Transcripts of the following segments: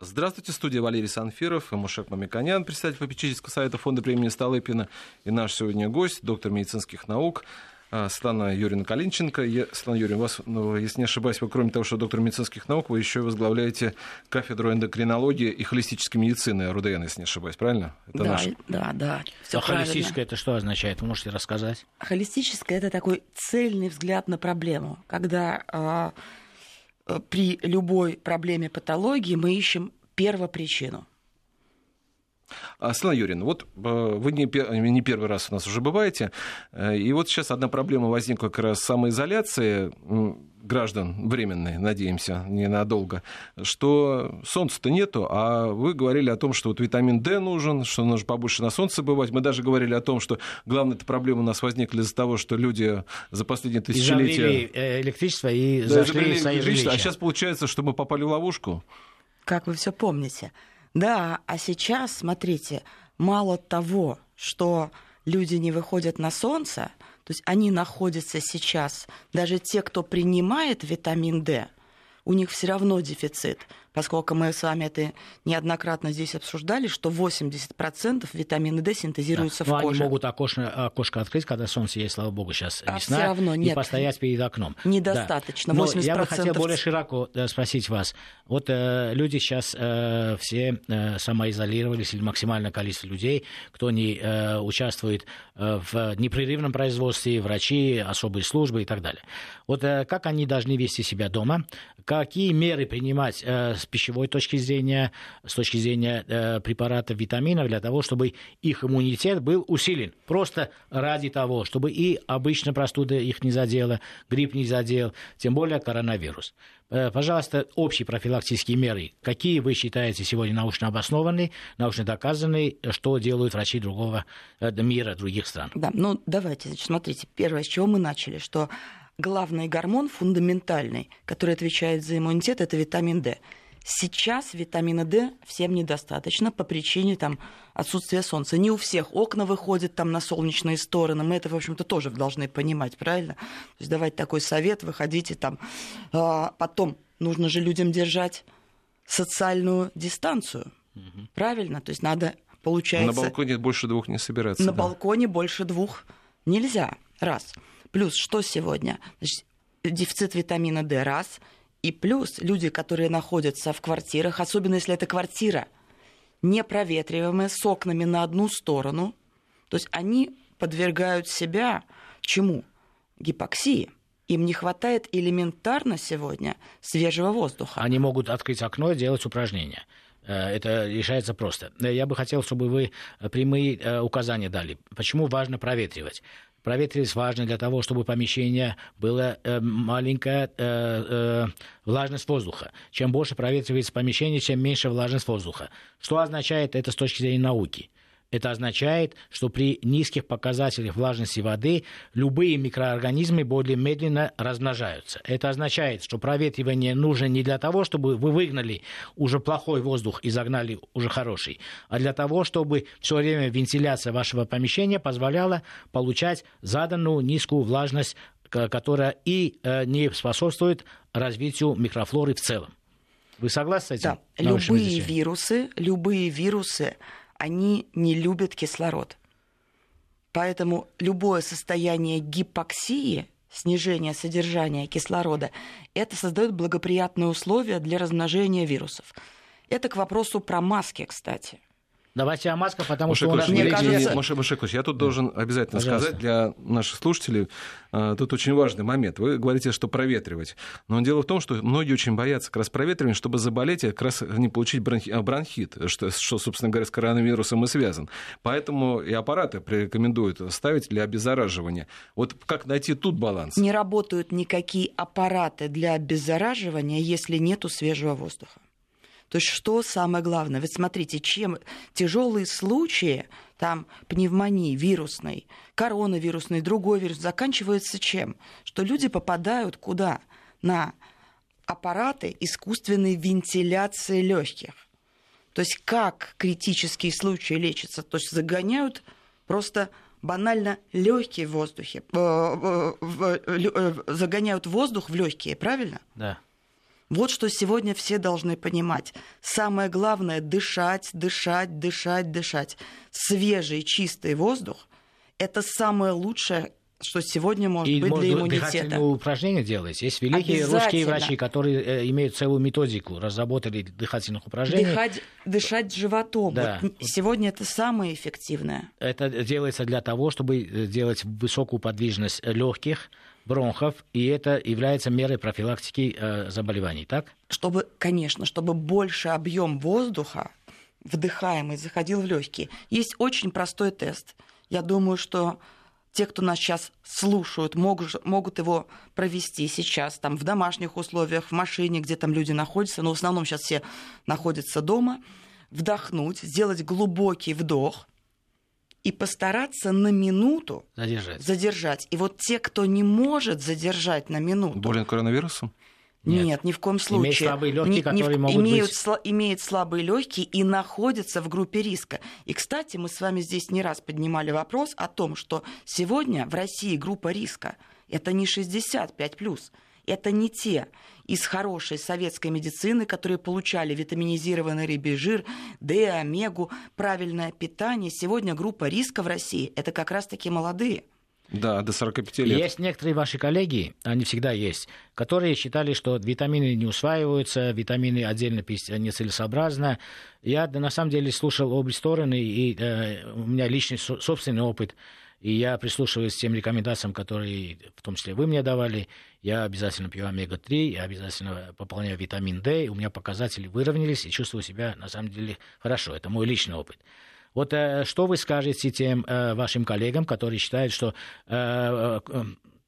Здравствуйте, студия Валерий Санфиров и Мушек Мамиканян, председатель попечительского совета фонда премии Столыпина и наш сегодня гость, доктор медицинских наук, а, Светлана Юрьевна Калинченко. Я, Светлана Юрьевна, вас, ну, если не ошибаюсь, вы, кроме того, что доктор медицинских наук, вы еще возглавляете кафедру эндокринологии и холистической медицины РУДН, если не ошибаюсь, правильно? Это да, наш... да, да. А холистическое это что означает? Вы можете рассказать? Холистическое это такой цельный взгляд на проблему, когда э, при любой проблеме патологии мы ищем первопричину. А, Светлана Юрьевна, вот э, вы не, не первый раз у нас уже бываете, э, и вот сейчас одна проблема возникла как раз самоизоляции граждан временной, надеемся, ненадолго, что солнца-то нету, а вы говорили о том, что вот витамин D нужен, что нужно побольше на солнце бывать. Мы даже говорили о том, что главная эта проблема у нас возникла из-за того, что люди за последние тысячелетия... И э, электричество и да, зашли в свои жилища. А сейчас получается, что мы попали в ловушку? Как вы все помните. Да, а сейчас, смотрите, мало того, что люди не выходят на солнце, то есть они находятся сейчас, даже те, кто принимает витамин D, у них все равно дефицит поскольку мы с вами это неоднократно здесь обсуждали, что 80% витамина D синтезируется да. в коже. они могут окошко, окошко открыть, когда солнце есть, слава богу, сейчас а весна, равно нет. и постоять перед окном. Недостаточно. Да. Но я бы хотел более широко э, спросить вас. Вот э, люди сейчас э, все э, самоизолировались, или максимальное количество людей, кто не э, участвует э, в непрерывном производстве, врачи, особые службы и так далее. Вот э, как они должны вести себя дома, какие меры принимать э, с пищевой точки зрения, с точки зрения э, препаратов, витаминов, для того, чтобы их иммунитет был усилен. Просто ради того, чтобы и обычно простуда их не задела, грипп не задел, тем более коронавирус. Э, пожалуйста, общие профилактические меры. Какие вы считаете сегодня научно обоснованные, научно доказанные, что делают врачи другого э, мира, других стран? Да, ну давайте, значит, смотрите, первое, с чего мы начали, что главный гормон фундаментальный, который отвечает за иммунитет, это витамин D. Сейчас витамина D всем недостаточно по причине там, отсутствия солнца. Не у всех окна выходят там на солнечные стороны. Мы это, в общем-то, тоже должны понимать, правильно? То есть давать такой совет, выходите там. А потом нужно же людям держать социальную дистанцию. Угу. Правильно? То есть надо, получается... На балконе больше двух не собираться. На да. балконе больше двух нельзя. Раз. Плюс что сегодня? Значит, дефицит витамина D раз – и плюс люди, которые находятся в квартирах, особенно если это квартира непроветриваемая, с окнами на одну сторону, то есть они подвергают себя чему? Гипоксии. Им не хватает элементарно сегодня свежего воздуха. Они могут открыть окно и делать упражнения. Э, это решается просто. Я бы хотел, чтобы вы прямые э, указания дали. Почему важно проветривать? Проветривать важно для того, чтобы помещение было э, маленькая э, э, влажность воздуха. Чем больше проветривается помещение, чем меньше влажность воздуха. Что означает это с точки зрения науки? Это означает, что при низких показателях влажности воды любые микроорганизмы более медленно размножаются. Это означает, что проветривание нужно не для того, чтобы вы выгнали уже плохой воздух и загнали уже хороший, а для того, чтобы все время вентиляция вашего помещения позволяла получать заданную низкую влажность, которая и э, не способствует развитию микрофлоры в целом. Вы согласны с этим? Да. Любые вирусы, любые вирусы они не любят кислород. Поэтому любое состояние гипоксии, снижение содержания кислорода, это создает благоприятные условия для размножения вирусов. Это к вопросу про маски, кстати. Давайте о масках, потому Маша что у нас... Мне кажется... Маша Башекович, я тут должен обязательно Пожалуйста. сказать для наших слушателей, а, тут очень важный момент. Вы говорите, что проветривать. Но дело в том, что многие очень боятся как раз проветривания, чтобы заболеть и как раз не получить а, бронхит, что, что, собственно говоря, с коронавирусом и связан. Поэтому и аппараты рекомендуют ставить для обеззараживания. Вот как найти тут баланс? Не работают никакие аппараты для обеззараживания, если нету свежего воздуха. То есть что самое главное? Ведь смотрите, чем тяжелые случаи, там пневмонии вирусной, коронавирусной, другой вирус, заканчиваются чем? Что люди попадают куда? На аппараты искусственной вентиляции легких. То есть как критические случаи лечатся? То есть загоняют просто банально легкие в воздухе, э, э, загоняют воздух в легкие, правильно? Да. Вот что сегодня все должны понимать. Самое главное – дышать, дышать, дышать, дышать. Свежий, чистый воздух – это самое лучшее, что сегодня может и быть для иммунитета. упражнения делать. Есть великие русские врачи, которые э, имеют целую методику, разработали дыхательных упражнений. Дыхать, дышать животом. Да. Вот сегодня это самое эффективное. Это делается для того, чтобы э, делать высокую подвижность легких, бронхов, и это является мерой профилактики э, заболеваний, так? Чтобы, конечно, чтобы больше объем воздуха вдыхаемый заходил в легкие. Есть очень простой тест. Я думаю, что те, кто нас сейчас слушают, могут, могут его провести сейчас, там, в домашних условиях, в машине, где там люди находятся, но в основном сейчас все находятся дома, вдохнуть, сделать глубокий вдох и постараться на минуту задержать. задержать. И вот те, кто не может задержать на минуту... Болен коронавирусом? Нет, Нет, ни в коем случае. Имеют слабые легкие, не, которые не, могут имеют, быть... Сла, имеют слабые легкие и находятся в группе риска. И, кстати, мы с вами здесь не раз поднимали вопрос о том, что сегодня в России группа риска это не 65+, это не те из хорошей советской медицины, которые получали витаминизированный рыбий жир, Д, омегу, правильное питание. Сегодня группа риска в России – это как раз-таки молодые – да, до 45 лет. Есть некоторые ваши коллеги, они всегда есть, которые считали, что витамины не усваиваются, витамины отдельно пить нецелесообразно. Я на самом деле слушал обе стороны, и э, у меня личный собственный опыт, и я прислушиваюсь к тем рекомендациям, которые в том числе вы мне давали. Я обязательно пью омега-3, я обязательно пополняю витамин D, у меня показатели выровнялись, и чувствую себя на самом деле хорошо. Это мой личный опыт. Вот э, что вы скажете тем э, вашим коллегам, которые считают, что э,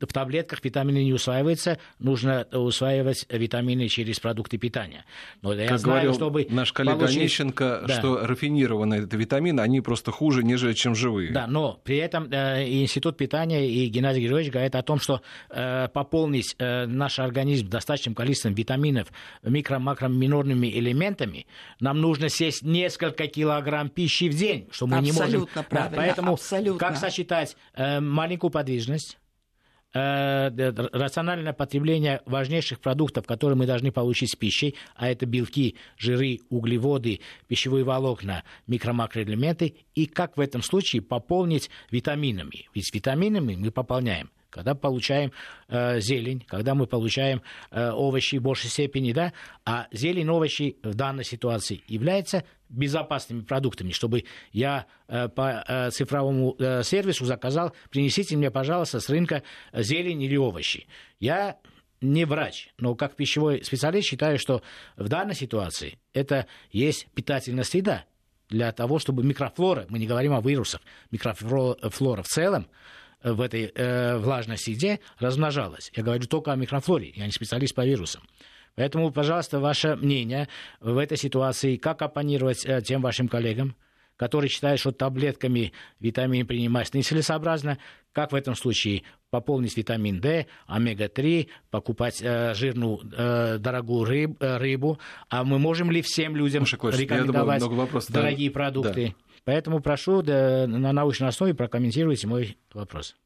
в таблетках витамины не усваиваются, нужно усваивать витамины через продукты питания. Но я как знаю, говорил чтобы наш коллега получить... Онищенко, да. что рафинированные это витамины, они просто хуже, нежели чем живые. Да, но при этом э, Институт питания и Геннадий Григорьевич говорят о том, что э, пополнить э, наш организм достаточным количеством витаминов, микро-макро-минорными элементами, нам нужно съесть несколько килограмм пищи в день, что мы абсолютно не можем. Правильно, да, поэтому абсолютно. как сочетать э, маленькую подвижность, рациональное потребление важнейших продуктов, которые мы должны получить с пищей, а это белки, жиры, углеводы, пищевые волокна, микро-макроэлементы, и как в этом случае пополнить витаминами. Ведь витаминами мы пополняем когда получаем э, зелень, когда мы получаем э, овощи в большей степени, да, а зелень, овощи в данной ситуации являются безопасными продуктами, чтобы я э, по э, цифровому э, сервису заказал, принесите мне, пожалуйста, с рынка зелень или овощи. Я не врач, но как пищевой специалист считаю, что в данной ситуации это есть питательная среда для того, чтобы микрофлора, мы не говорим о вирусах, микрофлора в целом, в этой э, влажной среде размножалась. Я говорю только о микрофлоре, я не специалист по вирусам. Поэтому, пожалуйста, ваше мнение в этой ситуации, как оппонировать э, тем вашим коллегам, которые считают, что таблетками витамин принимать нецелесообразно, как в этом случае пополнить витамин D, омега-3, покупать э, жирную, э, дорогую рыб, э, рыбу. А мы можем ли всем людям Слушай, рекомендовать думаю, дорогие да. продукты? Да. Поэтому прошу да, на научной основе прокомментируйте мой вопрос.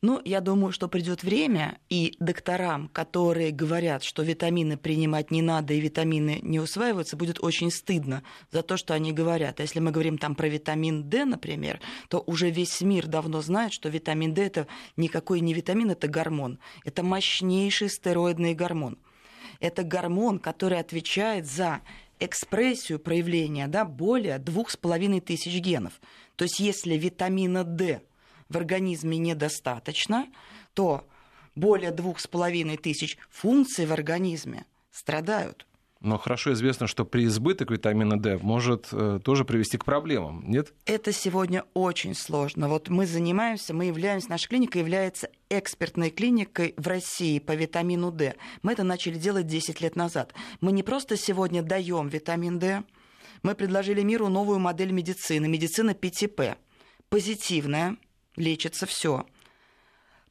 Ну, я думаю, что придет время, и докторам, которые говорят, что витамины принимать не надо и витамины не усваиваются, будет очень стыдно за то, что они говорят. А если мы говорим там про витамин D, например, то уже весь мир давно знает, что витамин D это никакой не витамин, это гормон. Это мощнейший стероидный гормон. Это гормон, который отвечает за экспрессию проявления да, более двух с половиной тысяч генов. То есть если витамина D в организме недостаточно, то более двух с половиной тысяч функций в организме страдают. Но хорошо известно, что при избыток витамина D может э, тоже привести к проблемам, нет? Это сегодня очень сложно. Вот мы занимаемся, мы являемся, наша клиника является экспертной клиникой в России по витамину D. Мы это начали делать 10 лет назад. Мы не просто сегодня даем витамин D, мы предложили миру новую модель медицины, медицина ПТП. Позитивная, лечится все.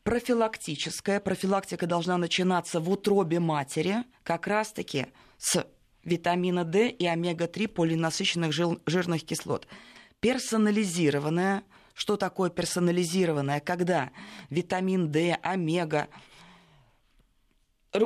Профилактическая. Профилактика должна начинаться в утробе матери, как раз-таки с витамина D и омега-3 полинасыщенных жирных кислот. Персонализированная. Что такое персонализированная? Когда витамин D, омега, э,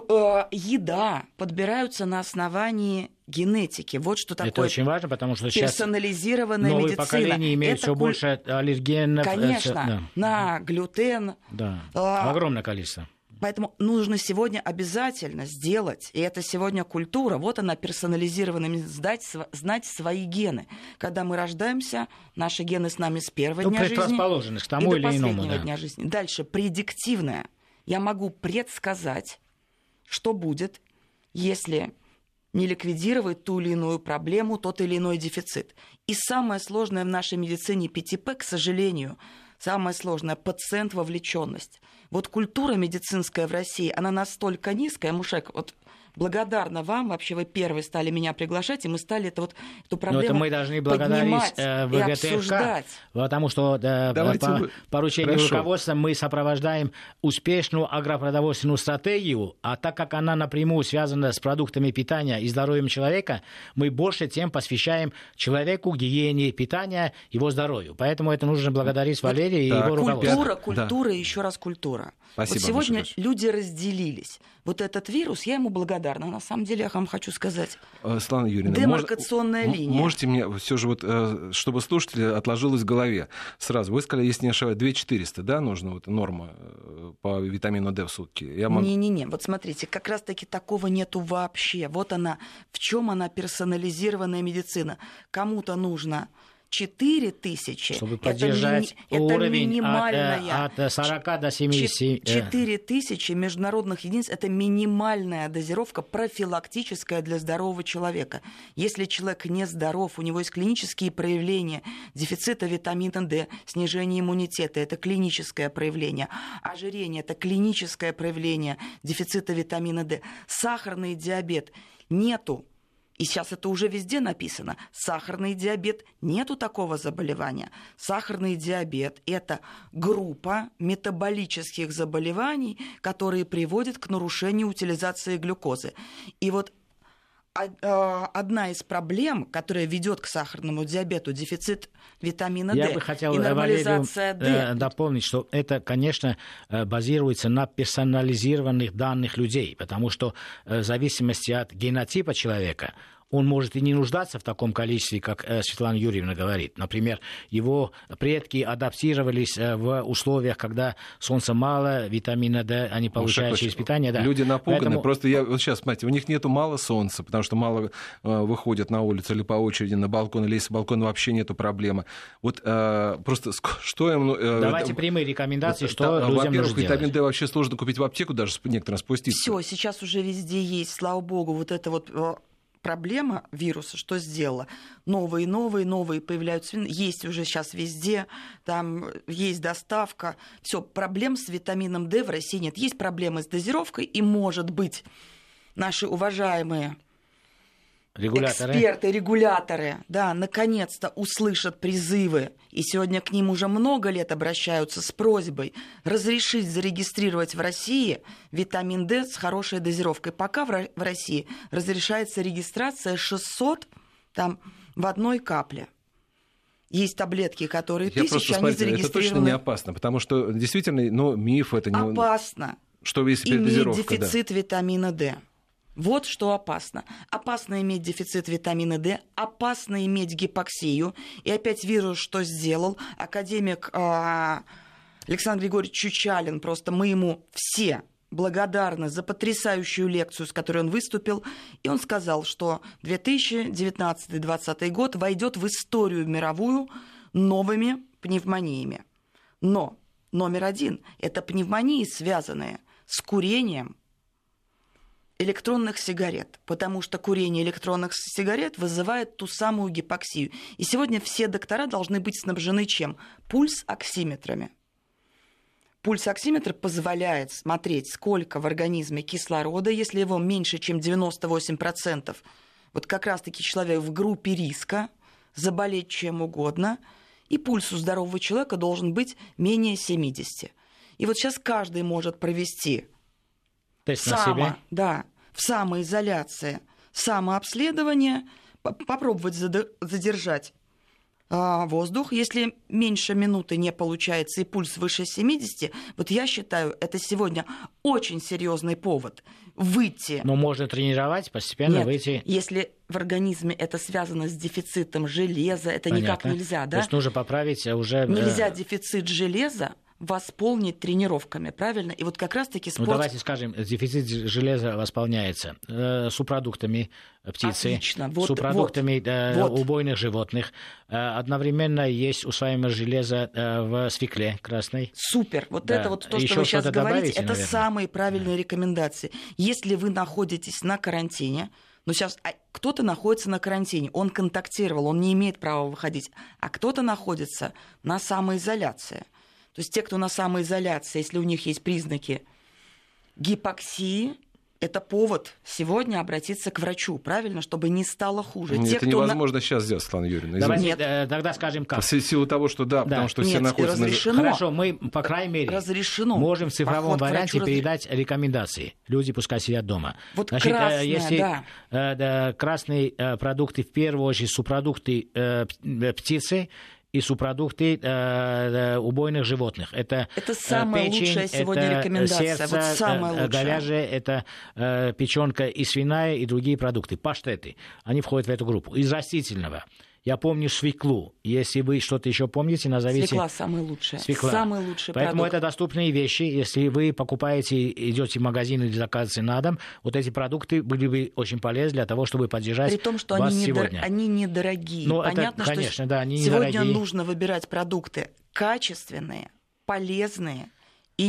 еда подбираются на основании генетики. Вот что такое. Это очень важно, потому что сейчас персонализированная новые медицина. поколения имеют Это все куль- больше аллергенов. э, Конечно, да. на глютен. Да, А, огромное количество. Поэтому нужно сегодня обязательно сделать, и это сегодня культура, вот она персонализированными, сдать, знать свои гены. Когда мы рождаемся, наши гены с нами с первого Ну, дня жизни к и тому до или иному. последнего Да. дня жизни. Дальше, предиктивное. Я могу предсказать, что будет, если не ликвидировать ту или иную проблему, тот или иной дефицит. И самое сложное в нашей медицине ПТП, к сожалению, самое сложное – пациент вовлеченность. Вот культура медицинская в России, она настолько низкая, Мушек, вот благодарна вам, вообще вы первые стали меня приглашать, и мы стали это вот, эту Но проблему это мы должны благодарить поднимать э, и ВГТРК, обсуждать. потому что да, Давайте по вы- поручению Хорошо. руководства мы сопровождаем успешную агропродовольственную стратегию, а так как она напрямую связана с продуктами питания и здоровьем человека, мы больше тем посвящаем человеку, гигиене питания, его здоровью. Поэтому это нужно благодарить Валерия и так, его руководство. Культура, Да. культура и еще раз культура. Спасибо, вот сегодня Маша люди разделились. Вот этот вирус, я ему благодарна. На самом деле, я вам хочу сказать. Э, Светлана Юрьевна, Демаркационная мож- линия. Можете мне все же вот, э, чтобы слушатели отложилось в голове сразу. Вы сказали, если не ошибаюсь, 2400, да, нужно вот норма э, по витамину D в сутки. Я могу... Не-не-не, вот смотрите, как раз-таки такого нету вообще. Вот она, в чем она персонализированная медицина. Кому-то нужно 4 тысячи. Чтобы это, поддержать это уровень от, минимальная. э, от, э, 40 до 70. э, 4 тысячи международных единиц – это минимальная дозировка профилактическая для здорового человека. Если человек не здоров, у него есть клинические проявления дефицита витамина D, снижение иммунитета – это клиническое проявление. Ожирение – это клиническое проявление дефицита витамина D. Сахарный диабет – нету и сейчас это уже везде написано. Сахарный диабет нету такого заболевания. Сахарный диабет это группа метаболических заболеваний, которые приводят к нарушению утилизации глюкозы. И вот одна из проблем, которая ведет к сахарному диабету, дефицит витамина Я D бы хотел и э, Валерию нормализация D. э, дополнить, что это, конечно, э, базируется на персонализированных данных людей, потому что в зависимости от генотипа человека он может и не нуждаться в таком количестве, как э, Светлана Юрьевна говорит. Например, его предки адаптировались э, в условиях, когда солнца мало, витамина D они получают Шаг через питание. Да. Люди напуганы. Поэтому- Просто я вот сейчас, смотрите, у них нету мало солнца, потому что мало э, выходят на улицу или по очереди на балкон, или если балкон вообще нету проблемы. Вот э, просто что им... ну, э, Давайте это- прямые рекомендации, это- что да, людям Во-первых, нужно витамин. D вообще сложно купить в аптеку, даже с некоторым спуститься. Все, сейчас уже везде есть, слава богу, вот это вот э, проблема вируса, что сделала? Новые, новые, новые появляются. Есть уже сейчас везде, там есть доставка. Все, проблем с витамином D в России нет. Есть проблемы с дозировкой, и, может быть, наши уважаемые Регуляторы. эксперты, регуляторы, да, наконец-то услышат призывы, и сегодня к ним уже много лет обращаются с просьбой разрешить зарегистрировать в России витамин D с хорошей дозировкой. Пока в Ро- в России разрешается регистрация 600 там, в одной капле. Есть таблетки, которые Я тысячи, просто, они смотрите, это точно зарегистрированы. не опасно, потому что действительно, ну, миф это не... Опасно Что если иметь передозировка, да. дефицит витамина D. Вот что опасно. Опасно иметь дефицит витамина D, опасно иметь гипоксию. И опять вирус что сделал? Академик а, Александр Григорьевич Чучалин, просто мы ему все благодарны за потрясающую лекцию, с которой он выступил. И он сказал, что 2019-2020 год войдет в историю мировую новыми пневмониями. Но номер один – это пневмонии, связанные с курением электронных сигарет, потому что курение электронных сигарет вызывает ту самую гипоксию. И сегодня все доктора должны быть снабжены чем? Пульс-оксиметрами. Пульс-оксиметр позволяет смотреть, сколько в организме кислорода, если его меньше, чем 98%. Вот как раз-таки человек в группе риска заболеть чем угодно, и пульс у здорового человека должен быть менее 70. И вот сейчас каждый может провести Тест на само, себе. да, в самоизоляции, самообследование, по- попробовать задержать а, воздух. Если меньше минуты не получается и пульс выше 70, вот я считаю, это сегодня очень серьезный повод выйти. Но можно тренировать, постепенно Нет, выйти. Если в организме это связано с дефицитом железа, это Понятно. никак нельзя, да? То есть нужно поправить уже... э, Нельзя дефицит железа восполнить тренировками, правильно? И вот как раз-таки Ну, спорт... давайте скажем, дефицит железа восполняется э, субпродуктами птицы, Отлично. Вот, субпродуктами э, вот. убойных животных. Э, одновременно есть усваиваемое железо э, в свекле красной. Супер. Вот Да. это вот то, Еще что вы сейчас что-то говорите, добавите, это наверное? самые правильные рекомендации. Если вы находитесь на карантине, ну сейчас а, кто-то находится на карантине, он контактировал, он не имеет права выходить, а кто-то находится на самоизоляции. То есть те, кто на самоизоляции, если у них есть признаки гипоксии, это повод сегодня обратиться к врачу, правильно, чтобы не стало хуже. Нет, Те, это кто на- невозможно сейчас сделать, Светлана Юрьевна. Давайте Нет. э, тогда скажем как. В силу того, что да, потому что все Нет, находятся на... разрешено. Хорошо, мы, по крайней мере, Разрешено. можем в цифровом Поход варианте разреш- передать рекомендации. Люди пускай сидят дома. Вот э, красное, если да. э, да, красные продукты, в первую очередь э, птицы, и субпродукты э, э, убойных животных. Это, Это э, самая печень, лучшая сегодня это рекомендация. Сердце, Вот самая э, лучшая. говяжье, это э, печенка и свиная, и другие продукты. Паштеты, они входят в эту группу. Из растительного. Я помню свеклу. Если вы что-то еще помните, назовите... Свекла самая лучшая. Свекла. Самый лучший Поэтому продукт. это доступные вещи. Если вы покупаете, идете в магазин или заказываете на дом, вот эти продукты были бы очень полезны для того, чтобы поддержать При том, что вас они, недор- сегодня. они недорогие. Ну, это, Понятно, конечно, что да, они сегодня недорогие. нужно выбирать продукты качественные, полезные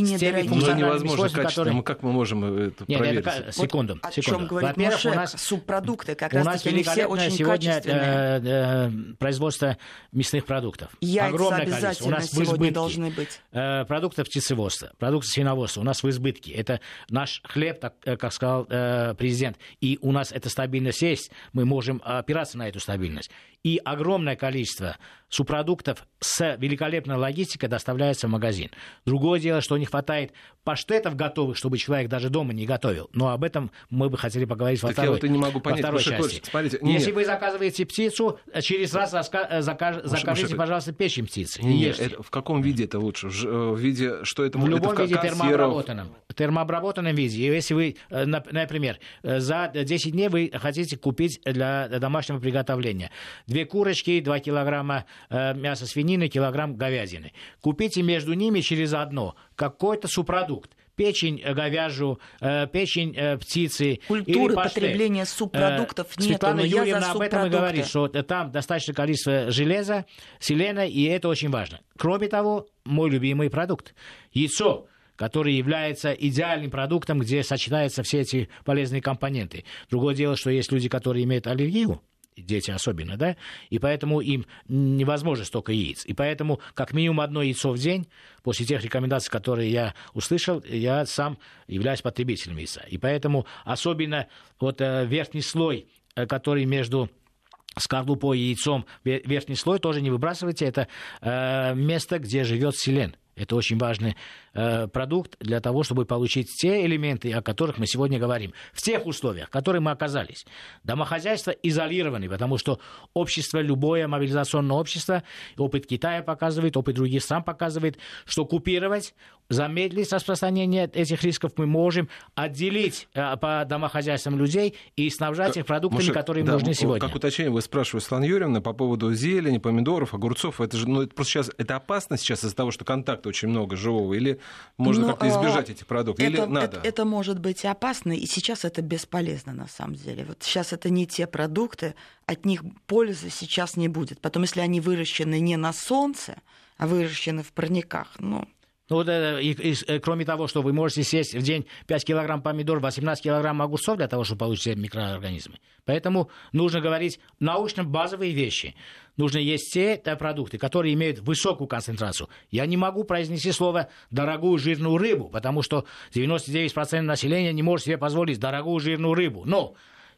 и теми недорогие. Ну, функциональными невозможно качественно. которые- Мы Как мы можем э, это Нет, проверить? это, секунду, О секунду. чем говорит Во-первых, у нас субпродукты, как у раз нас таки они все очень сегодня качественные. э, э, производство мясных продуктов. Яйца Огромное количество. У нас в сегодня избытке. должны быть. Э, продуктов птицеводства, продуктов свиноводства у нас в избытке. Это наш хлеб, так, э, как сказал э, президент. И у нас эта стабильность есть. Мы можем опираться на эту стабильность. И огромное количество субпродуктов с великолепной логистикой доставляется в магазин. Другое дело, что не хватает паштетов готовых, чтобы человек даже дома не готовил. Но об этом мы бы хотели поговорить во Так я второй, вот и не могу во понять, второй Маша части. Смотрите, Если нет. вы заказываете птицу, через раз э, закаж- закажите, Маша, пожалуйста, печень птицы. и Нет, ешьте. это- в каком виде это лучше? В, э, в виде, что это В это любом ка- виде консервов? термообработанном. Термообработанном виде. Если вы, э, нап- например, за 10 дней вы хотите купить для домашнего приготовления две курочки, 2 килограмма мяса свинины, килограмм говядины. Купите между ними через одно какой-то субпродукт. Печень э, говяжью, э, печень э, птицы. Культуры потребления субпродуктов нету, Светлана но я за Юрьевна об этом и говорит, что там достаточное количество железа, селена, и это очень важно. Кроме того, мой любимый продукт – яйцо который является идеальным продуктом, где сочетаются все эти полезные компоненты. Другое дело, что есть люди, которые имеют аллергию, дети особенно, да, и поэтому им невозможно столько яиц. И поэтому как минимум одно яйцо в день, после тех рекомендаций, которые я услышал, я сам являюсь потребителем яйца. И поэтому особенно вот э, верхний слой, э, который между скорлупой и яйцом, ве- верхний слой тоже не выбрасывайте, это э, место, где живет селен. Это очень важный э, продукт для того, чтобы получить те элементы, о которых мы сегодня говорим. В тех условиях, в которых мы оказались. Домохозяйства изолированы, потому что общество, любое мобилизационное общество, опыт Китая показывает, опыт других стран показывает, что купировать, замедлить распространение этих рисков мы можем, отделить э, по домохозяйствам людей и снабжать их продуктами, Мушек, которые им да, нужны сегодня. Как уточнение вы спрашиваете, Светлана Юрьевна, по поводу зелени, помидоров, огурцов. Это же, ну, это просто сейчас, это опасно сейчас из-за того, что контакта очень много живого? Или можно Ну, как-то избежать а, этих продуктов? Или это, надо? Это, это может быть опасно, и сейчас это бесполезно на самом деле. Вот сейчас это не те продукты, от них пользы сейчас не будет. Потом, если они выращены не на солнце, а выращены в парниках, Ну, вот, э, и- и, э, кроме того, что вы можете съесть в день 5 килограмм помидор, 18 килограмм огурцов для того, чтобы получить микроорганизмы. Поэтому нужно говорить научно-базовые вещи. Нужно есть те да, продукты, которые имеют высокую концентрацию. Я не могу произнести слово «дорогую жирную рыбу», потому что 99% населения не может себе позволить дорогую жирную рыбу. Но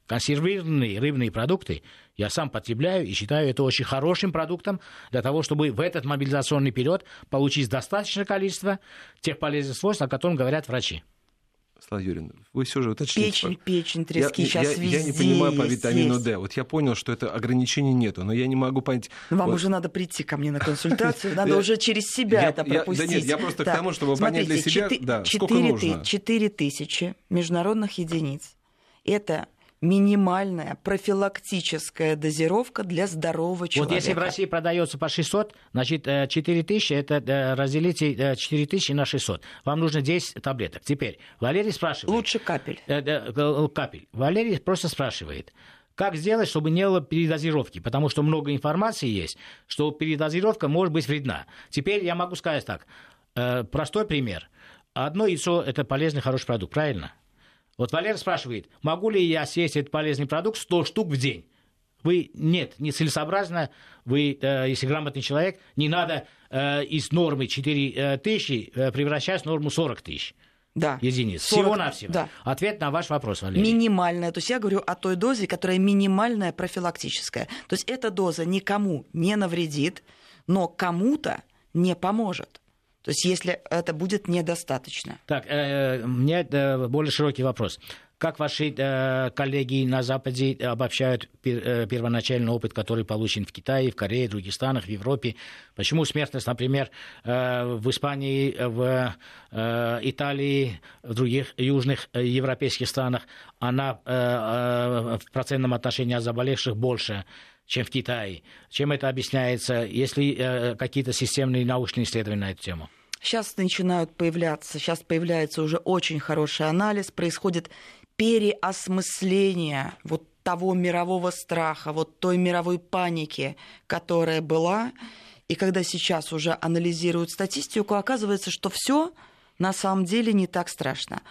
консервированные рыбные продукты я сам потребляю и считаю это очень хорошим продуктом для того, чтобы в этот мобилизационный период получить достаточное количество тех полезных свойств, о которых говорят врачи. Слава Юрьевна, вы все же уточните. Печень, печень, трески я, сейчас я, везде я не понимаю по витамину есть. D. Вот я понял, что это ограничений нету, но я не могу понять. Вам вот, уже надо прийти ко мне на консультацию, надо уже через себя это я- да пропустить. нет, я просто к тому, чтобы понять для себя, сколько нужно. ты- четыре тысячи международных единиц. Это минимальная профилактическая дозировка для здорового человека. Вот если в России продается по 600, значит, э, 4000, это э, разделите э, 4000 на 600. Вам нужно 10 таблеток. Теперь, Валерий спрашивает... Лучше капель. Э, э, э, капель. Валерий просто спрашивает, как сделать, чтобы не было передозировки? Потому что много информации есть, что передозировка может быть вредна. Теперь я могу сказать так. Э, Простой пример. Одно яйцо – это полезный, хороший продукт, правильно? Вот Валерий спрашивает, могу ли я съесть этот полезный продукт 100 штук в день? Вы нет, нецелесообразно, вы, э, если грамотный человек, не надо э, из нормы 4 тысячи э, превращать в норму 40 тысяч Да. единиц. 40, Всего-навсего. Да. Ответ на ваш вопрос, Валерий. Минимальная. То есть я говорю о той дозе, которая минимальная профилактическая. То есть эта доза никому не навредит, но кому-то не поможет. То есть если это будет недостаточно. Так, э, у меня э, более широкий вопрос. Как ваши э, коллеги на Западе обобщают пер- э, первоначальный опыт, который получен в Китае, в Корее, в других странах, в Европе? Почему смертность, например, э, в Испании, в э, Италии, в других южных э, европейских странах, она э, э, в процентном отношении от заболевших больше, чем в Китае? Чем это объясняется? Есть ли э, какие-то системные научные исследования на эту тему? Сейчас начинают появляться, сейчас появляется уже очень хороший анализ, происходит переосмысление вот того мирового страха, вот той мировой паники, которая была. И когда сейчас уже анализируют статистику, оказывается, что все на самом деле не так страшно.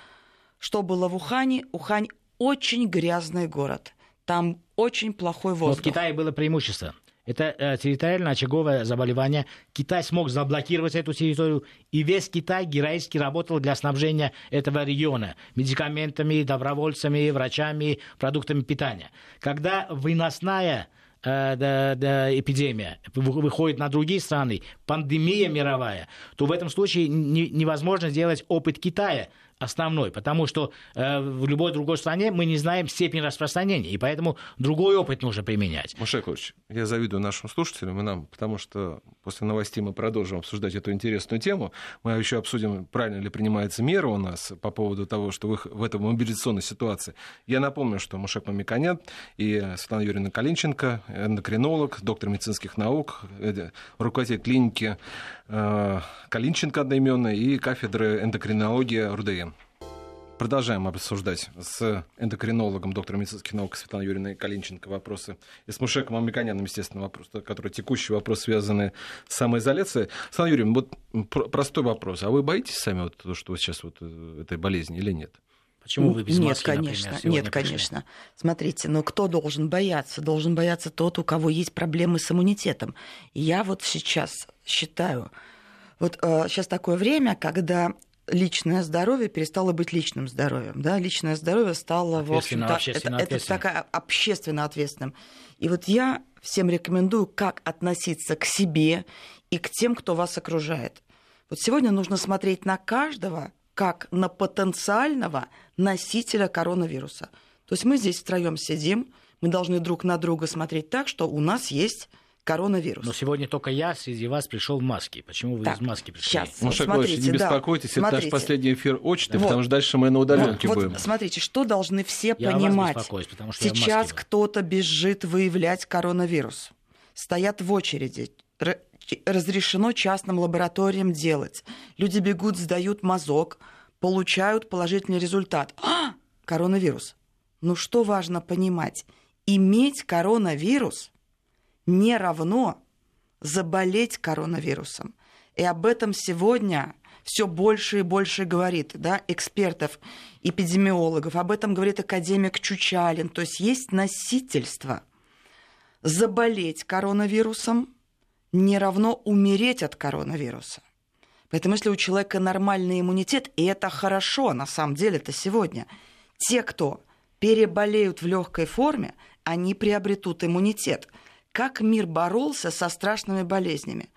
Что было в Ухане? Ухань очень грязный город. Там очень плохой Но в воздух. Китае было преимущество. Это э, территориальное очаговое заболевание. Китай смог заблокировать эту территорию, и весь Китай героически работал для снабжения этого региона медикаментами, добровольцами, врачами, продуктами питания. Когда выносная э, да- да, эпидемия вы- выходит на другие страны, пандемия мировая, то в этом случае не- невозможно сделать опыт Китая основной, потому что э, в любой другой стране мы не знаем степень распространения, и поэтому другой опыт нужно применять. Маша Яковлевич, я завидую нашим слушателям и нам, потому что после новостей мы продолжим обсуждать эту интересную тему. Мы еще обсудим, правильно ли принимается мера у нас по поводу того, что в, их- в этой мобилизационной ситуации. Я напомню, что Мушек Мамиканян и Светлана Юрьевна Калинченко, эндокринолог, доктор медицинских наук, э, руководитель клиники Калинченко одноименной и кафедры эндокринологии РУДН. Продолжаем обсуждать с эндокринологом, доктором медицинских наук Светланой Юрьевной Калинченко вопросы. И с Мушеком Амиканяном, естественно, вопрос, который текущий вопрос, связанный с самоизоляцией. Светлана Юрьевна, вот пр- простой вопрос. А вы боитесь сами вот, то, что сейчас вот э, этой болезни или нет? Почему вы без нет, маски, конечно, например, нет, пришли? конечно. Смотрите, но кто должен бояться? Должен бояться тот, у кого есть проблемы с иммунитетом. Я вот сейчас считаю, вот э, сейчас такое время, когда личное здоровье перестало быть личным здоровьем, да, личное здоровье стало, в общем-то, общественно это, это такая общественно ответственным. И вот я всем рекомендую, как относиться к себе и к тем, кто вас окружает. Вот сегодня нужно смотреть на каждого как на потенциального носителя коронавируса. То есть мы здесь втроем сидим, мы должны друг на друга смотреть так, что у нас есть коронавирус. Но сегодня только я среди вас пришел в маске. Почему вы Так, из маски пришли? Маша смотрите, Яковлевич, не да, беспокойтесь, это наш смотрите. последний эфир очный, Вот. потому что дальше мы на удаленке Вот, будем. смотрите, что должны все Я понимать. беспокоюсь, потому что я в Сейчас кто-то бежит выявлять коронавирус. Стоят в очереди. Разрешено частным лабораториям делать. Люди бегут, сдают мазок, получают положительный результат. А, коронавирус. Ну что важно понимать? Иметь коронавирус не равно заболеть коронавирусом. И об этом сегодня все больше и больше говорит, да, экспертов, эпидемиологов. Об этом говорит академик Чучалин. То есть есть носительство. Заболеть коронавирусом не равно умереть от коронавируса. Поэтому если у человека нормальный иммунитет, и это хорошо на самом деле это сегодня, те, кто переболеют в легкой форме, они приобретут иммунитет. Как мир боролся со страшными болезнями?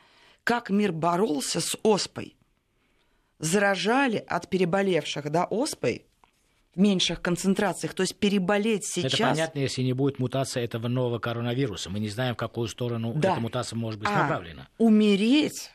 Как мир боролся с оспой? Заражали от переболевших да, оспой меньших концентрациях. То есть переболеть сейчас... Это понятно, если не будет мутация этого нового коронавируса. Мы не знаем, в какую сторону да. эта мутация может быть а направлена. умереть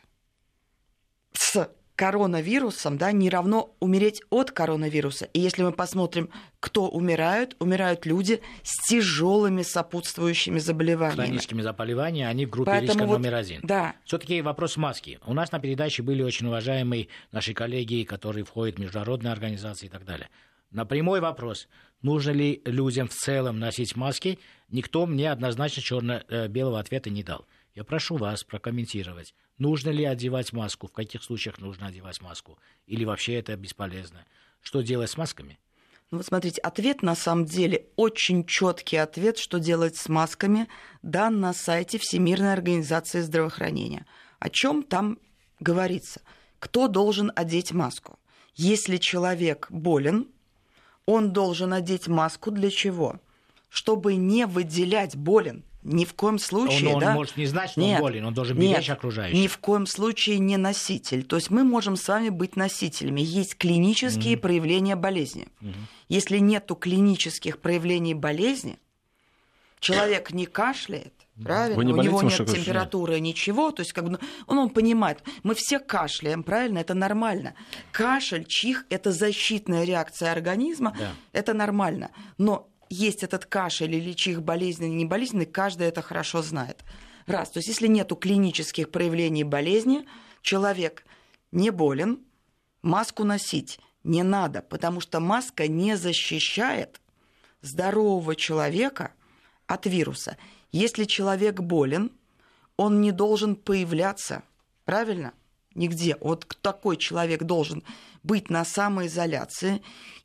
коронавирусом, да, не равно умереть от коронавируса. И если мы посмотрим, кто умирают, умирают люди с тяжелыми сопутствующими заболеваниями. Хроническими заболеваниями, они в группе Поэтому риска вот, номер один. Да. Все-таки вопрос маски. У нас на передаче были очень уважаемые наши коллеги, которые входят в международные организации и так далее. На прямой вопрос, нужно ли людям в целом носить маски, никто мне однозначно черно-белого ответа не дал. Я прошу вас прокомментировать, нужно ли одевать маску, в каких случаях нужно одевать маску, или вообще это бесполезно. Что делать с масками? Ну вот смотрите, ответ на самом деле очень четкий ответ, что делать с масками, дан на сайте Всемирной организации здравоохранения. О чем там говорится? Кто должен одеть маску? Если человек болен, он должен одеть маску для чего? Чтобы не выделять болен, ни в коем случае, он, он да? может не знать, что нет, он болен, он должен беречь нет, окружающих. Ни в коем случае не носитель. То есть мы можем с вами быть носителями. Есть клинические mm-hmm. проявления болезни. Mm-hmm. Если нету клинических проявлений болезни, человек не кашляет, правильно? Вы не У него нет температуры, нет. ничего. То есть как бы он, он понимает, мы все кашляем, правильно? Это нормально. Кашель, чих – это защитная реакция организма, да. это нормально. Но есть этот кашель или чих болезненный, не болезненный, каждый это хорошо знает. Раз. То есть если нет клинических проявлений болезни, человек не болен, маску носить не надо, потому что маска не защищает здорового человека от вируса. Если человек болен, он не должен появляться, правильно? Нигде. Вот такой человек должен быть на самоизоляции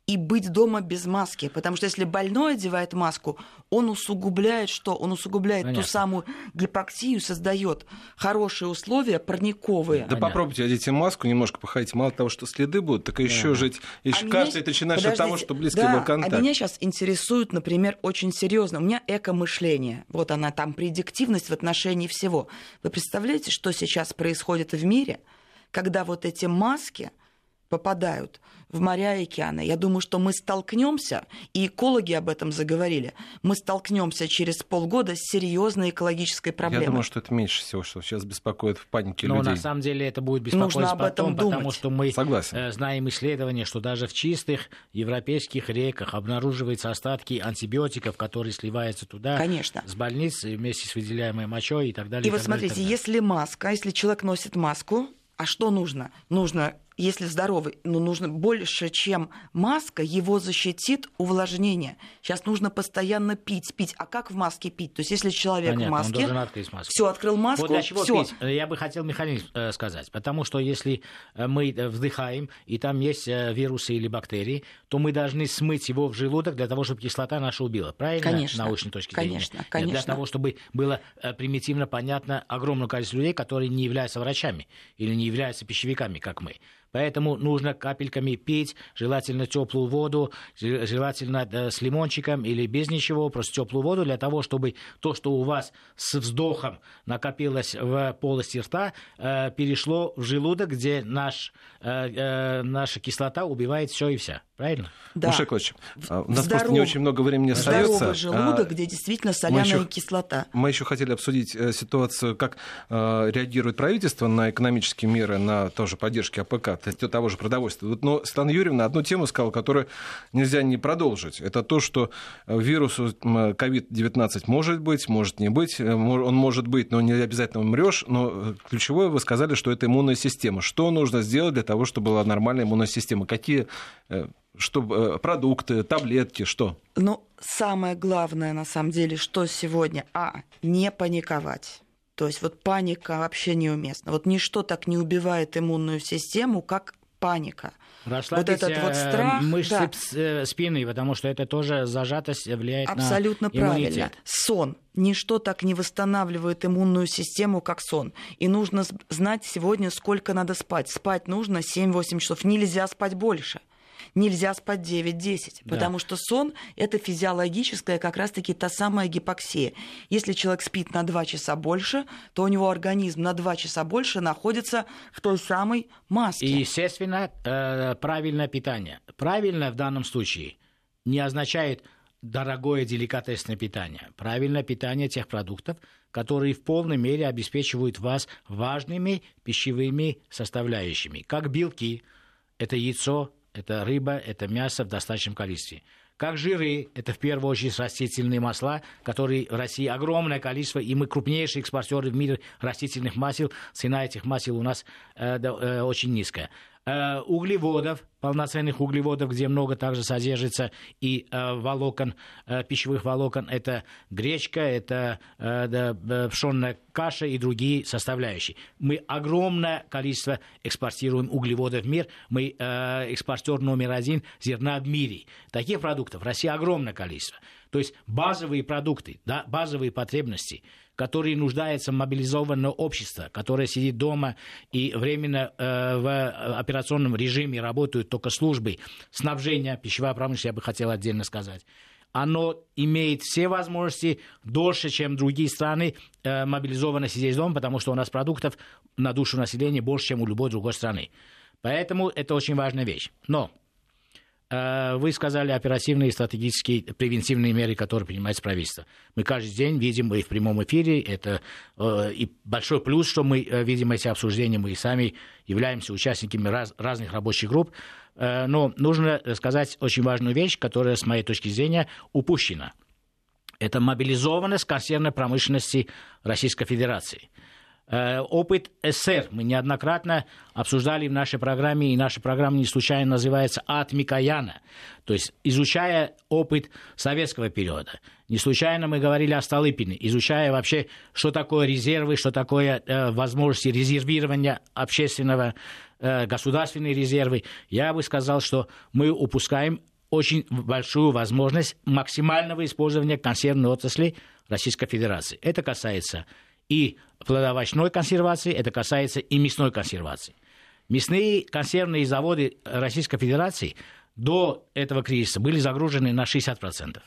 и быть дома без маски. Потому что если больной одевает маску, он усугубляет что? Он усугубляет Понятно. ту самую гипоксию, создает хорошие условия парниковые. Да Понятно. попробуйте одеть маску, немножко походите. Мало того, что следы будут, так и еще жить. И а кажется, это начинаешь от того, что близкий да, был контакт. А меня сейчас интересует, например, очень серьезно. У меня эко-мышление. Вот она там, предиктивность в отношении всего. Вы представляете, что сейчас происходит в мире, когда вот эти маски попадают в моря и океаны. Я думаю, что мы столкнемся, и экологи об этом заговорили, мы столкнемся через полгода с серьезной экологической проблемой. Я думаю, что это меньше всего, что сейчас беспокоит в панике Но людей. на самом деле это будет беспокоить потом, думать. потому что мы Согласен. Э, знаем исследования, что даже в чистых европейских реках обнаруживаются остатки антибиотиков, которые сливаются туда Конечно. с больниц вместе с выделяемой мочой и так далее. И, и вот смотрите, далее. если маска, если человек носит маску, а что нужно? Нужно если здоровый, но нужно больше, чем маска, его защитит увлажнение. Сейчас нужно постоянно пить, пить. А как в маске пить? То есть, если человек Понятно, в маске, он открыть маску. все открыл маску, вот для чего всё. пить? Я бы хотел механизм э, сказать, потому что если э, мы э, вдыхаем и там есть э, вирусы или бактерии, то мы должны смыть его в желудок для того, чтобы кислота наша убила. Правильно? Конечно. Научной точки конечно, зрения. Конечно. Для того, чтобы было примитивно понятно огромное количество людей, которые не являются врачами или не являются пищевиками, как мы. Поэтому нужно капельками пить, желательно теплую воду, желательно э, с лимончиком или без ничего, просто теплую воду для того, чтобы то, что у вас с вздохом накопилось в полости рта, э, перешло в желудок, где наш, э, наша кислота убивает все и вся. Правильно? Да. Мушек у нас Здоров... просто не очень много времени остается. Здоровый желудок, а... где действительно соляная мы еще... кислота. Мы еще хотели обсудить ситуацию, как реагирует правительство на экономические меры, на тоже поддержки АПК того же продовольствия. Но Светлана Юрьевна одну тему сказала, которую нельзя не продолжить. Это то, что вирус COVID-19 может быть, может не быть, э, он может быть, но не обязательно умрешь. Но э, ключевое вы сказали, что это иммунная система. Что нужно сделать для того, чтобы была нормальная иммунная система? Какие э, что, продукты, таблетки, что? Ну, самое главное, на самом деле, что сегодня, а, не паниковать. То есть вот паника вообще неуместна. Вот ничто так не убивает иммунную систему, как паника. вот этот вот э, страх, мышцы да. Э, спины, потому что это тоже зажатость влияет Абсолютно на правильно. Иммунитет. Сон. Ничто так не восстанавливает иммунную систему, как сон. И нужно знать сегодня, сколько надо спать. Спать нужно 7-8 часов. Нельзя спать больше нельзя спать 9-10, да. потому что сон – это физиологическая как раз-таки та самая гипоксия. Если человек спит на 2 часа больше, то у него организм на 2 часа больше находится в той самой маске. И, естественно, э, правильное питание. Правильное в данном случае – не означает дорогое деликатесное питание. Правильное питание тех продуктов, которые в полной мере обеспечивают вас важными пищевыми составляющими, как белки, это яйцо, это рыба, это мясо в достаточном количестве. Как жиры, это в первую очередь растительные масла, которые в России огромное количество, и мы крупнейшие экспортеры в мире растительных масел. Цена этих масел у нас э, э, очень низкая. Э, углеводов, полноценных углеводов, где много также содержится и э, волокон, э, пищевых волокон. Это гречка, это пшенная каша и другие составляющие. Мы огромное количество экспортируем углеводов в мир. Мы экспортер номер один зерна в мире. Таких продуктов в России огромное количество. То есть базовые продукты, да, базовые потребности – которые нуждается мобилизованное общество, которое сидит дома и временно э, в операционном режиме работают только службы снабжения, пищевая промышленность, я бы хотел отдельно сказать оно имеет все возможности дольше, чем другие страны, э, мобилизованно сидеть дома, потому что у нас продуктов на душу населения больше, чем у любой другой страны. Поэтому это очень важная вещь. Но Э, вы сказали оперативные, стратегические, превентивные меры, которые принимает правительство. Мы каждый день видим и в прямом эфире, это э, и большой плюс, что мы э, видим эти обсуждения, мы сами являемся участниками раз, разных рабочих групп. Но нужно сказать очень важную вещь, которая, с моей точки зрения, упущена. Это мобилизованность консервной промышленности Российской Федерации – Э, опыт СССР мы неоднократно обсуждали в нашей программе, и наша программа не случайно называется «От Микояна», то есть изучая опыт советского периода. Не случайно мы говорили о Столыпине, изучая вообще, что такое резервы, что такое э, возможности резервирования общественного, э, государственные резервы. Я бы сказал, что мы упускаем очень большую возможность максимального использования консервной отрасли Российской Федерации. Это касается и плодовочной консервации, это касается и мясной консервации. Мясные консервные заводы Российской Федерации до этого кризиса были загружены на 60%.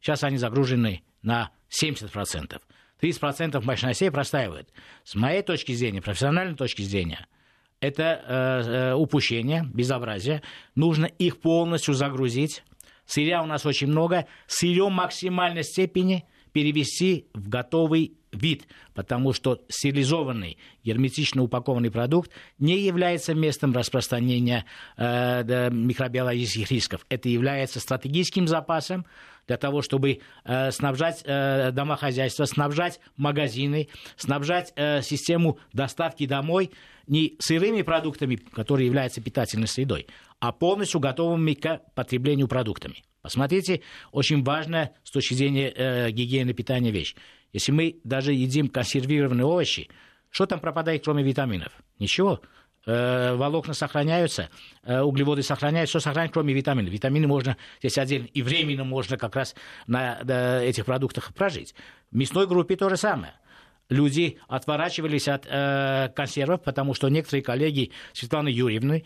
Сейчас они загружены на 70%. 30% мощностей простаивают. С моей точки зрения, профессиональной точки зрения, это э, э, упущение, безобразие. Нужно их полностью загрузить. Сырья у нас очень много. Сырье максимальной степени перевести в готовый вид, потому что стерилизованный, герметично упакованный продукт не является местом распространения э, микробиологических рисков. Это является стратегическим запасом для того, чтобы э, снабжать э, домохозяйство, снабжать магазины, снабжать э, систему доставки домой не сырыми продуктами, которые являются питательной средой, а полностью готовыми к потреблению продуктами. Посмотрите, очень важная с точки зрения э, гигиены питания вещь. Если мы даже едим консервированные овощи, что там пропадает, кроме витаминов? Ничего. Э, волокна сохраняются, э, углеводы сохраняются, что сохраняется, кроме витаминов. Витамины можно здесь отдельно, и временно можно как раз на, на этих продуктах прожить. В мясной группе то же самое люди отворачивались от э, консервов, потому что некоторые коллеги Светланы Юрьевны,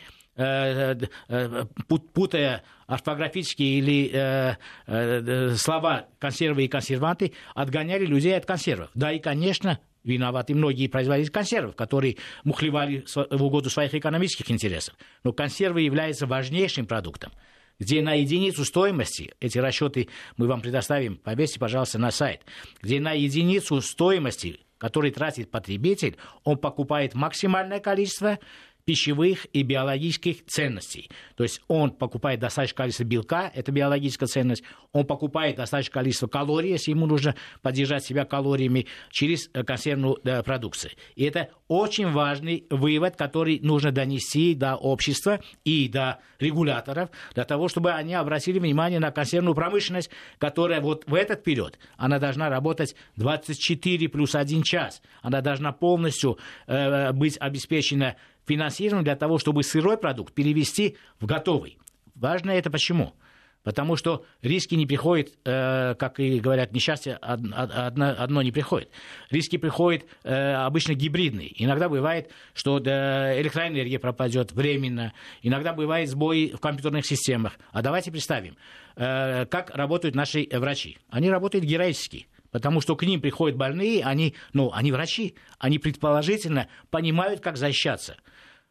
путая орфографические или э, э, слова консервы и консерванты, отгоняли людей от консервов. Да и, конечно, виноваты многие производители консервов, которые мухлевали в угоду своих экономических интересов. Но консервы являются важнейшим продуктом где на единицу стоимости, эти расчеты мы вам предоставим, повесьте, пожалуйста, на сайт, где на единицу стоимости, который тратит потребитель, он покупает максимальное количество пищевых и биологических ценностей. То есть он покупает достаточное количество белка, это биологическая ценность, он покупает достаточное количество калорий, если ему нужно поддержать себя калориями через э, консервную да, продукцию. И это очень важный вывод, который нужно донести до общества и до регуляторов, для того, чтобы они обратили внимание на консервную промышленность, которая вот в этот период, она должна работать 24 плюс 1 час, она должна полностью э, быть обеспечена финансированием для того, чтобы сырой продукт перевести в готовый. Важно это почему? Потому что риски не приходят, э, как и говорят, несчастье одно, одно не приходит. Риски приходят э, обычно гибридные. Иногда бывает, что э, электроэнергия пропадет временно. Иногда бывает сбои в компьютерных системах. А давайте представим, э, как работают наши врачи. Они работают героически. Потому что к ним приходят больные, они, ну, они врачи, они предположительно понимают, как защищаться.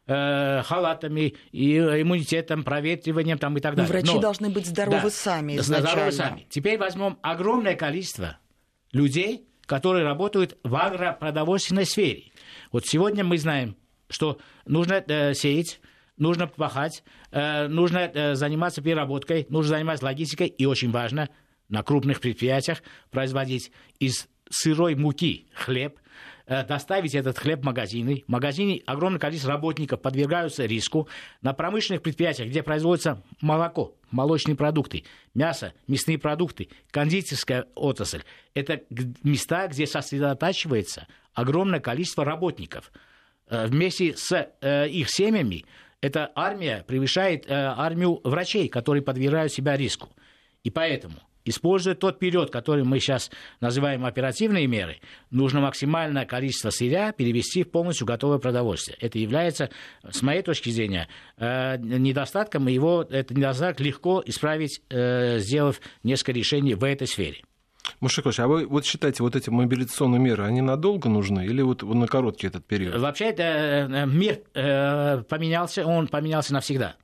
э, халатами, и иммунитетом, проветриванием там, и так далее. Но врачи Но, должны быть здоровы да, сами изначально. Здоровы сами. Теперь возьмем огромное количество людей, которые работают в агропродовольственной сфере. Вот сегодня мы знаем, что нужно э, сеять, нужно пахать, э, нужно э, заниматься переработкой, нужно заниматься логистикой, и очень важно на крупных предприятиях производить из сырой муки хлеб, Э, доставить этот хлеб в магазины. В магазине огромное количество работников подвергаются риску. На промышленных предприятиях, где производится молоко, молочные продукты, мясо, мясные продукты, кондитерская отрасль, это места, где сосредотачивается огромное количество работников. Э, вместе с э, их семьями эта армия превышает армию врачей, которые подвергают себя риску. И поэтому Используя тот период, который мы сейчас называем оперативные меры, нужно максимальное количество сырья перевести в полностью готовое продовольствие. Это является, с моей точки зрения, э, недостатком, и его этот недостаток легко исправить, э, сделав несколько решений в этой сфере. Мушикович, а вы вот считаете, вот эти мобилизационные меры, они надолго нужны или вот на короткий этот период? Вообще, это, э, мир поменялся, он поменялся навсегда.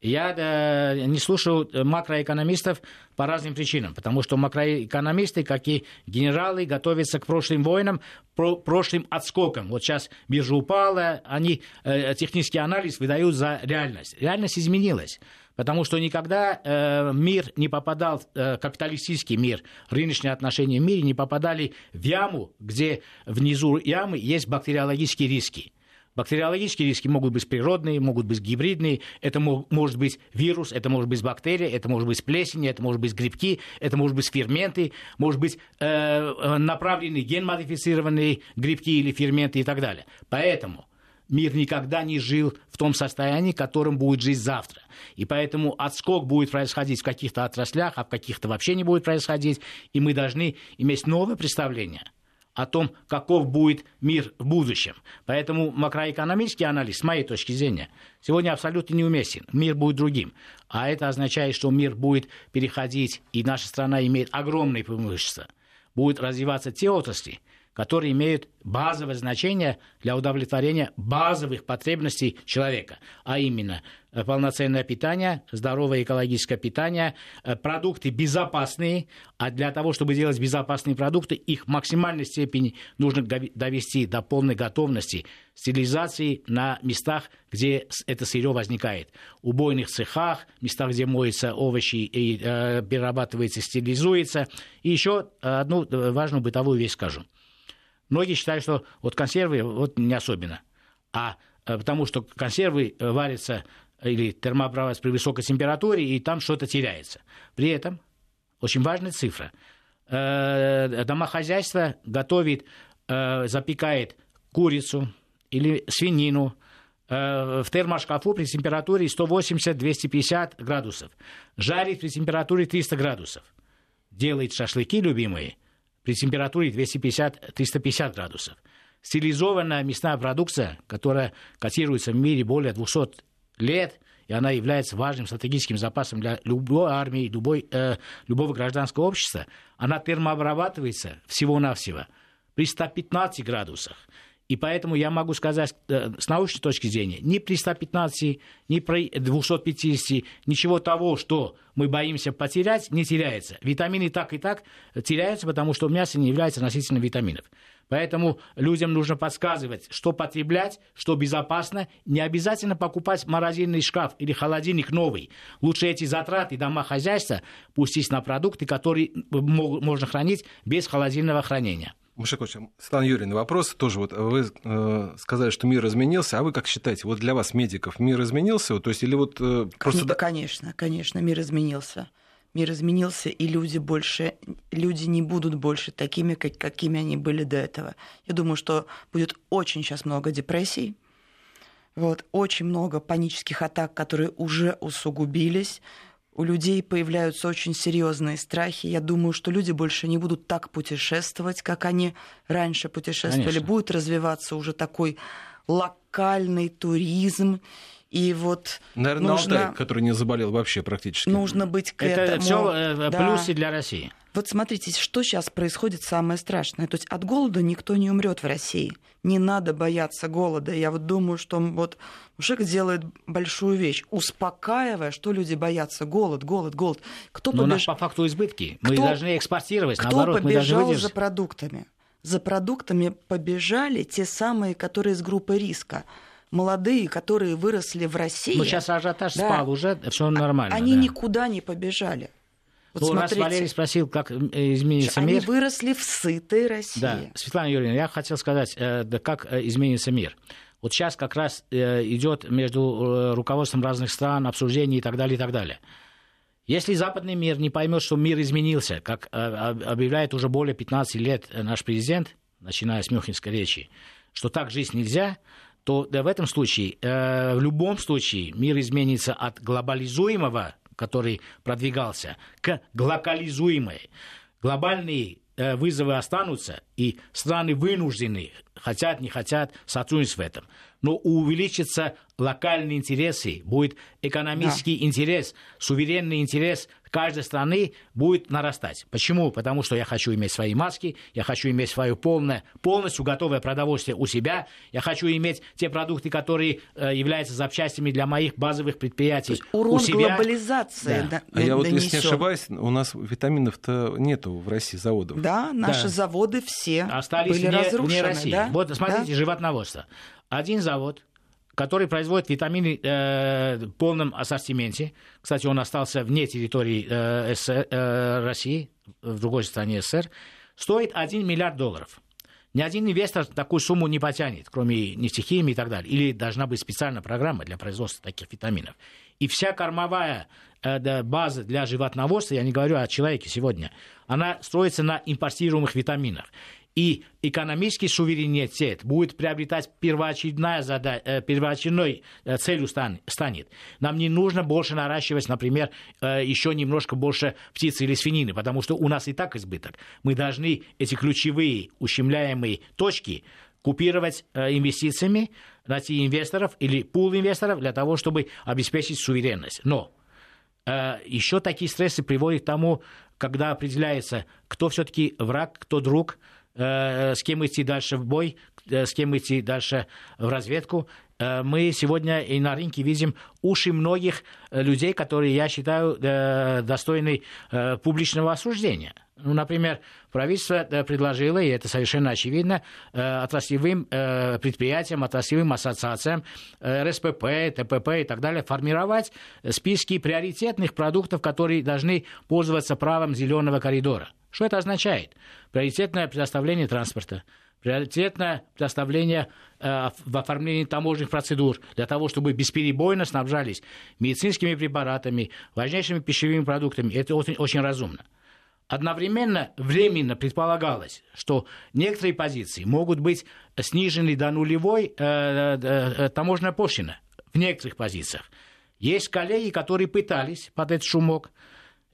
Я э, не слушаю макроэкономистов по разным причинам, потому что макроэкономисты, как и генералы, готовятся к прошлым войнам, про, прошлым отскокам. Вот сейчас биржа упала, они э, технический анализ выдают за реальность. Реальность изменилась. Потому что никогда э, мир не попадал, э, капиталистический мир, рыночные отношения в мире не попадали в яму, где внизу ямы есть бактериологические риски. Бактериологические риски могут быть природные, могут быть гибридные. Это может быть вирус, это может быть бактерия, это может быть плесень, это может быть грибки, это может быть ферменты, может быть э, направленные генмодифицированные грибки или ферменты и так далее. Поэтому мир никогда не жил в том состоянии, которым будет жить завтра. И поэтому отскок будет происходить в каких-то отраслях, а в каких-то вообще не будет происходить. И мы должны иметь новое представление – о том, каков будет мир в будущем. Поэтому макроэкономический анализ, с моей точки зрения, сегодня абсолютно неуместен. Мир будет другим. А это означает, что мир будет переходить, и наша страна имеет огромные преимущества. Будут развиваться те отрасли, которые имеют базовое значение для удовлетворения базовых потребностей человека, а именно полноценное питание, здоровое экологическое питание, э, продукты безопасные, а для того, чтобы делать безопасные продукты, их в максимальной степени нужно довести до полной готовности стерилизации на местах, где это сырье возникает. Убойных цехах, местах, где моются овощи и э, перерабатывается, стерилизуется. И еще одну важную бытовую вещь скажу – Многие считают, что вот консервы вот не особенно. А э, потому что консервы э, варятся или термообрабатываются при высокой температуре, и там что-то теряется. При этом очень важная цифра. Э, домохозяйство готовит, запекает курицу или свинину в термошкафу при температуре 180-250 градусов. Жарит при температуре 300 градусов. Делает шашлыки любимые – при температуре 250-350 градусов. Стилизованная мясная продукция, которая котируется в мире более 200 лет, и она является важным стратегическим запасом для любой армии, любой, э, любого гражданского общества, она термообрабатывается всего-навсего при 115 градусах. И поэтому я могу сказать э, с научной точки зрения, ни при 115, ни при 250, ничего того, что мы боимся потерять, не теряется. Витамины так и так теряются, потому что мясо не является носителем витаминов. Поэтому людям нужно подсказывать, что потреблять, что безопасно. Не обязательно покупать морозильный шкаф или холодильник новый. Лучше эти затраты домохозяйства пустить на продукты, которые можно хранить без холодильного хранения. Мушакович, Светлана Юрьевна, вопрос тоже. Вот вы э, сказали, что мир изменился, а вы как считаете, вот для вас, медиков, мир изменился? Вот, то есть, или вот э, просто... Да, конечно, конечно, мир изменился. Мир изменился, и люди больше, люди не будут больше такими, как, какими они были до этого. Я думаю, что будет очень сейчас много депрессий, вот, очень много панических атак, которые уже усугубились у людей появляются очень серьезные страхи. Я думаю, что люди больше не будут так путешествовать, как они раньше путешествовали. Конечно. Будет развиваться уже такой локальный туризм. И вот Наверное, нужно... Алтай, который не заболел вообще практически. Нужно быть к Это этому. все э, да. плюсы для России. Вот смотрите, что сейчас происходит самое страшное. То есть от голода никто не умрет в России. Не надо бояться голода. Я вот думаю, что вот мужик делает большую вещь, успокаивая, что люди боятся. Голод, голод, голод. Кто Но побеж... у нас по факту избытки. Мы кто... должны экспортировать. Кто Наоборот, побежал мы за продуктами? За продуктами побежали те самые, которые из группы риска молодые, которые выросли в России. Но сейчас ажиотаж да, спал уже, все нормально. Они да. никуда не побежали. Вот ну, смотрите, раз Валерий спросил, как э, изменится они мир. Они выросли в сытой России. Да, Светлана Юрьевна, я хотел сказать, э, да как э, изменится мир. Вот сейчас как раз идет между руководством разных стран обсуждение и так далее, и так далее. Если западный мир не поймет, что мир изменился, как объявляет уже более 15 лет наш президент, начиная с Мюнхенской речи, что так жить нельзя, то да, в этом случае, в любом случае, мир изменится от глобализуемого который продвигался, к глокализуемой. Глобальные э, вызовы останутся, и страны вынуждены, хотят, не хотят, сотрудничать в этом. Но увеличатся локальные интересы, будет экономический да. интерес, суверенный интерес каждой страны будет нарастать. Почему? Потому что я хочу иметь свои маски, я хочу иметь свое полное, полностью готовое продовольствие у себя, я хочу иметь те продукты, которые э, являются запчастями для моих базовых предприятий То урон у себя. глобализации. Да. Да, а я вот, если не ошибаюсь, у нас витаминов-то нету в России заводов. Да, наши да. заводы все Остались были вне, разрушены. Вне России. Да? Вот смотрите, да? животноводство. Один завод который производит витамины э, в полном ассортименте. Кстати, он остался вне территории э, СССР, э, России, в другой стране СССР, стоит 1 миллиард долларов. Ни один инвестор такую сумму не потянет, кроме нефтехимии и так далее. Или должна быть специальная программа для производства таких витаминов. И вся кормовая э, база для животноводства, я не говорю о человеке сегодня, она строится на импортируемых витаминах и экономический суверенитет будет приобретать первоочередная задача, э, первоочередной э, целью станет. Нам не нужно больше наращивать, например, э, еще немножко больше птицы или свинины, потому что у нас и так избыток. Мы должны эти ключевые ущемляемые точки купировать инвестициями, найти инвесторов или пул инвесторов для того, чтобы обеспечить суверенность. Но еще такие стрессы приводят к тому, когда определяется, кто все-таки враг, кто друг – с кем идти дальше в бой, э, с кем идти дальше в разведку. Э, мы сегодня и на рынке видим уши многих людей, которые, я считаю, достойны публичного осуждения. Ну, например, правительство предложило, и это совершенно очевидно, отраслевым предприятиям, отраслевым ассоциациям, РСПП, ТПП и так далее, формировать списки приоритетных продуктов, которые должны пользоваться правом зеленого коридора. Что это означает? Приоритетное предоставление транспорта, приоритетное предоставление э, в оформлении таможенных процедур для того, чтобы бесперебойно снабжались медицинскими препаратами, важнейшими пищевыми продуктами. Это очень, очень разумно. Одновременно временно предполагалось, что некоторые позиции могут быть снижены до нулевой э, э, э, таможенная пошлина в некоторых позициях. Есть коллеги, которые пытались под этот шумок,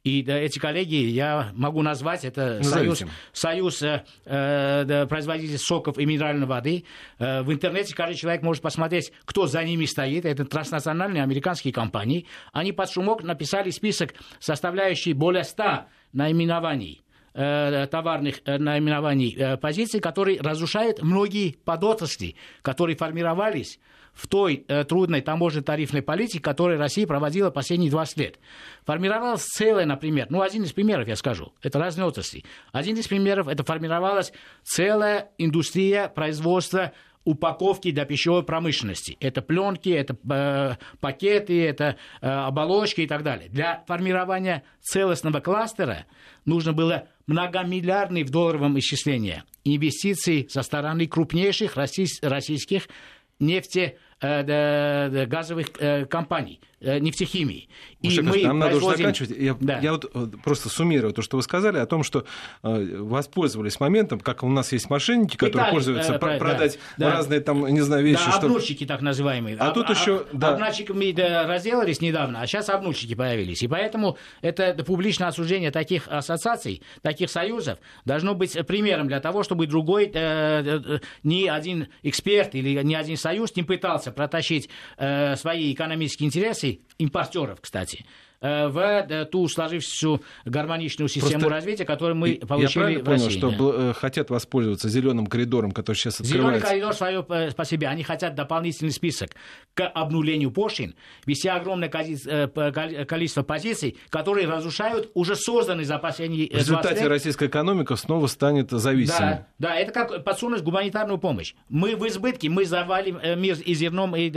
и да, эти коллеги, я могу назвать, это Союз, союз э, э, производителей соков и минеральной воды. Э, в интернете каждый человек может посмотреть, кто за ними стоит. Это транснациональные американские компании. Они под шумок написали список, составляющий более 100 наименований э, товарных э, наименований э, позиций, которые разрушают многие подотрасли, которые формировались в той трудной таможенной тарифной политике, которую Россия проводила последние 20 лет. Формировалась целая, например, ну, один из примеров я скажу, это разные отрасли. Один из примеров, это формировалась целая индустрия производства упаковки для пищевой промышленности. Это пленки, это э, пакеты, это э, оболочки и так далее. Для формирования целостного кластера нужно было многомиллиардные в долларовом исчислении инвестиций со стороны крупнейших российских нефте Э, э, компаний, нефтехимии. И мы нам производим... надо уже заканчивать. Я, да. я вот просто суммирую то, что вы сказали о том, что воспользовались моментом, как у нас есть мошенники, которые Пытались, пользуются э, продать да, разные там, не знаю, вещи. Да, обнурщики так называемые. А, а тут еще... Да. Обнарщиками да, разделались недавно, а сейчас обнурщики появились. И поэтому это публичное осуждение таких ассоциаций, таких союзов должно быть примером для того, чтобы другой, э, э, ни один эксперт или ни один союз не пытался пытался протащить э, свои экономические интересы, импортеров, кстати, э, в э, ту сложившуюся гармоничную систему Просто развития, которую мы получили Я в понял, России. что да. э, хотят воспользоваться зеленым коридором, который сейчас Зеленый открывается? коридор свое по себе. Они хотят дополнительный список к обнулению пошлин, вести огромное количество позиций, которые разрушают уже созданный за последние В 20 результате лет российская экономика снова станет зависимой. да, да, это как подсунуть гуманитарную помощь. Мы в избытке, мы завалим мир и зерном, и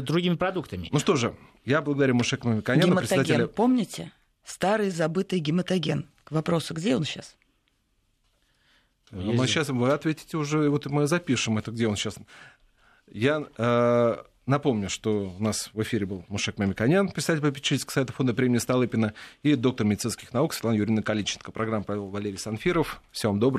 другими продуктами. Ну что же, я благодарю Мушека Мамиканяна, Гематоген, председателя... помните? Старый забытый гематоген. К вопросу, где он сейчас? Мы сейчас вы ответите уже, вот мы запишем это, где он сейчас. Я э, напомню, что у нас в эфире был Мушек Мамиканян, председатель попечительского совета фонда премии Столыпина, и доктор медицинских наук Светлана Юрьевна Каличенко. Программа провел Валерий Санфиров. Всего вам доброго.